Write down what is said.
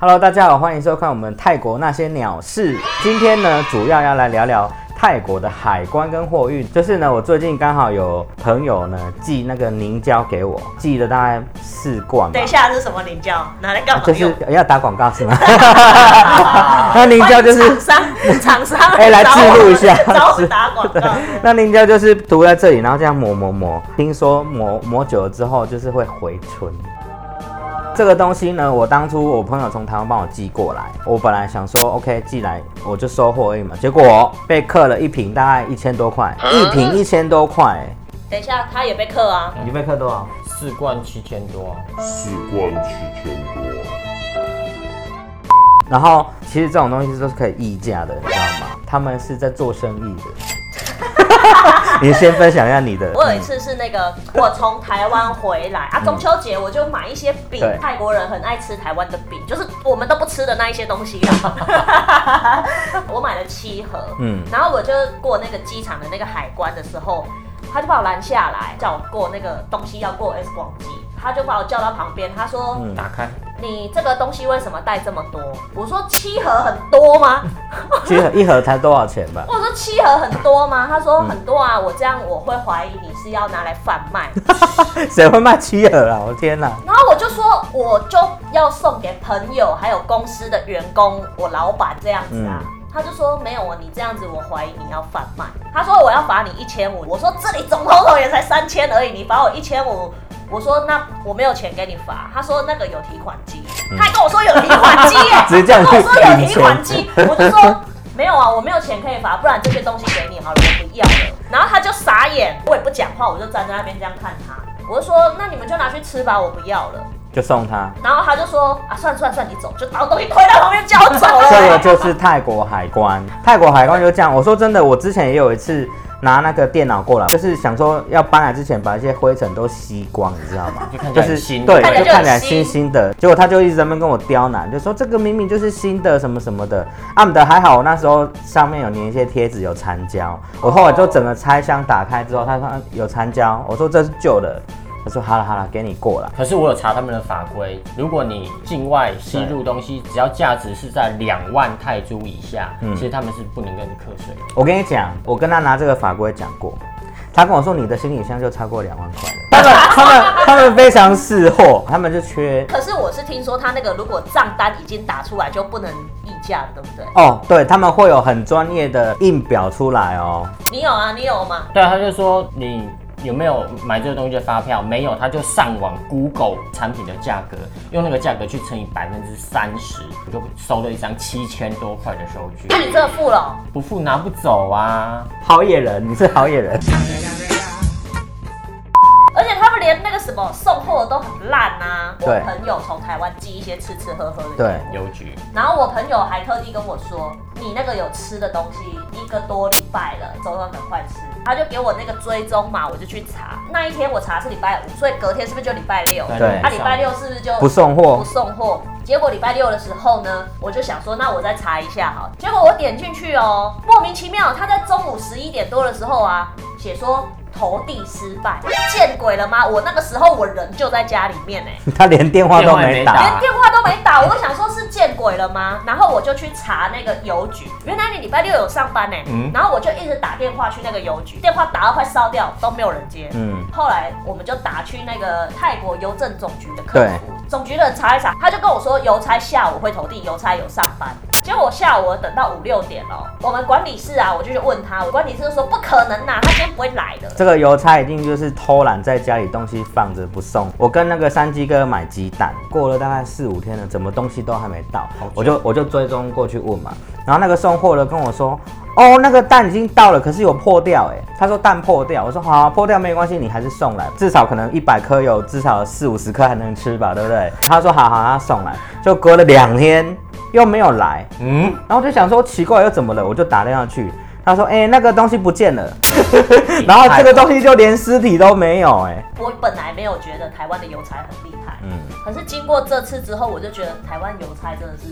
Hello，大家好，欢迎收看我们泰国那些鸟事。今天呢，主要要来聊聊泰国的海关跟货运。就是呢，我最近刚好有朋友呢寄那个凝胶给我，寄了大概四罐吧等一。下是什么凝胶？拿来干嘛就是？要打广告是吗？那凝胶就是厂商，厂商哎来找我记录一下找我打广告。那凝胶就是涂在这里，然后这样抹抹抹。听说抹抹久了之后，就是会回春。这个东西呢，我当初我朋友从台湾帮我寄过来，我本来想说 OK 寄来我就收货而已嘛，结果被克了一瓶大概一千多块，一瓶一千多块、欸等一下，他也被克啊。你被克多少？四罐七千多啊，四罐七千多。然后其实这种东西都是可以议价的，你知道吗？他们是在做生意的。你先分享一下你的。我有一次是那个，我从台湾回来啊，中秋节我就买一些饼对，泰国人很爱吃台湾的饼，就是我们都不吃的那一些东西啊。我买了七盒，嗯然后我就过那个机场的那个海关的时候，他就把我拦下来，叫我过那个东西要过 X 光机，他就把我叫到旁边，他说。嗯打开，你这个东西为什么带这么多？我说七盒很多吗？七盒一盒才多少钱吧？我说七盒很多吗？他说很多啊，我这样我会怀疑你是要拿来贩卖。谁会卖七盒啊？我天哪！然后我就说我就要送给朋友，还有公司的员工，我老板这样子啊。他就说没有啊，你这样子我怀疑你要贩卖。他说我要罚你一千五，我说这里总头头也才三千而已，你罚我一千五。我说那我没有钱给你罚，他说那个有提款机，他还跟我说有提款机耶，他跟我说有提款机，我就说没有啊，我没有钱可以罚，不然这些东西给你好了，我不要了。然后他就傻眼，我也不讲话，我就站在那边这样看他，我就说那你们就拿去吃吧，我不要了。就送他。然后他就说啊，算了算了算了，你走，就把我东西推到旁边叫我走了。这个就是泰国海关，泰国海关就这样。我说真的，我之前也有一次拿那个电脑过来，就是想说要搬来之前把一些灰尘都吸光，你知道吗？就看起就是来很新，对，看起来就就看起来新新新的。结果他就一直在那边跟我刁难，就说这个明明就是新的什么什么的。啊，的还好，我那时候上面有粘一些贴纸，有残胶。我后来就整个拆箱打开之后，他说有残胶，我说这是旧的。他说好了好了，给你过了。可是我有查他们的法规，如果你境外吸入东西，只要价值是在两万泰铢以下，嗯其实他们是不能跟你课税的。我跟你讲，我跟他拿这个法规讲过，他跟我说你的行李箱就超过两万块了。他们他们他们非常识货，他们就缺可是我是听说他那个如果账单已经打出来就不能议价了，对不对？哦，对他们会有很专业的印表出来哦。你有啊，你有吗？对啊，他就说你有没有买这个东西的发票？没有，他就上网 Google 产品的价格，用那个价格去乘以百分之三十，就收了一张七千多块的收据那、，你真的付了哦、不付拿不走啊。好野人，你是好野人。而且他们连那个什么送货都很烂啊。我对朋友从台湾寄一些吃吃喝喝的，对，邮局然后我朋友还特地跟我说，你那个有吃的东西一个多礼拜了，走走赶快吃。他就给我那个追踪码，我就去查。那一天我查是礼拜五，所以隔天是不是就礼拜六？对他礼拜六是不是就不送货不送货。结果礼拜六的时候呢，我就想说，那我再查一下好。结果我点进去哦，莫名其妙，他在中午十一点多的时候啊，写说投递失败，见鬼了吗？我那个时候我人就在家里面哎、他连电话都没打打。连电话都没打，我就想说是见鬼了吗？然后我就去查那个邮局，原来你礼拜六有上班呢、嗯然后我就一直打电话去那个邮局，电话打到快烧掉都没有人接。嗯，后来我们就打去那个泰国邮政总局的客服，总局的人查一查，他就跟我说邮差下午会投递，邮差有上班。结果我下午我等到五六点哦，我们管理室啊，我就去问他，我管理室就说不可能呐、他今天不会来的。这个邮差一定就是偷懒，在家里东西放着不送。我跟那个山鸡哥买鸡蛋，过了大概四五天了，怎么东西都还没到，我就我就追踪过去问嘛。然后那个送货的跟我说，哦，那个蛋已经到了，可是有破掉，哎，他说蛋破掉。我说好、啊，破掉没关系，你还是送来，至少可能一百颗有至少四五十颗还能吃吧，对不对？他说好好，他送来，就隔了两天又没有来，嗯，然后就想说奇怪又怎么了，我就打电话去，他说哎、那个东西不见了，然后这个东西就连尸体都没有哎、我本来没有觉得台湾的邮差很厉害，嗯，可是经过这次之后，我就觉得台湾邮差真的是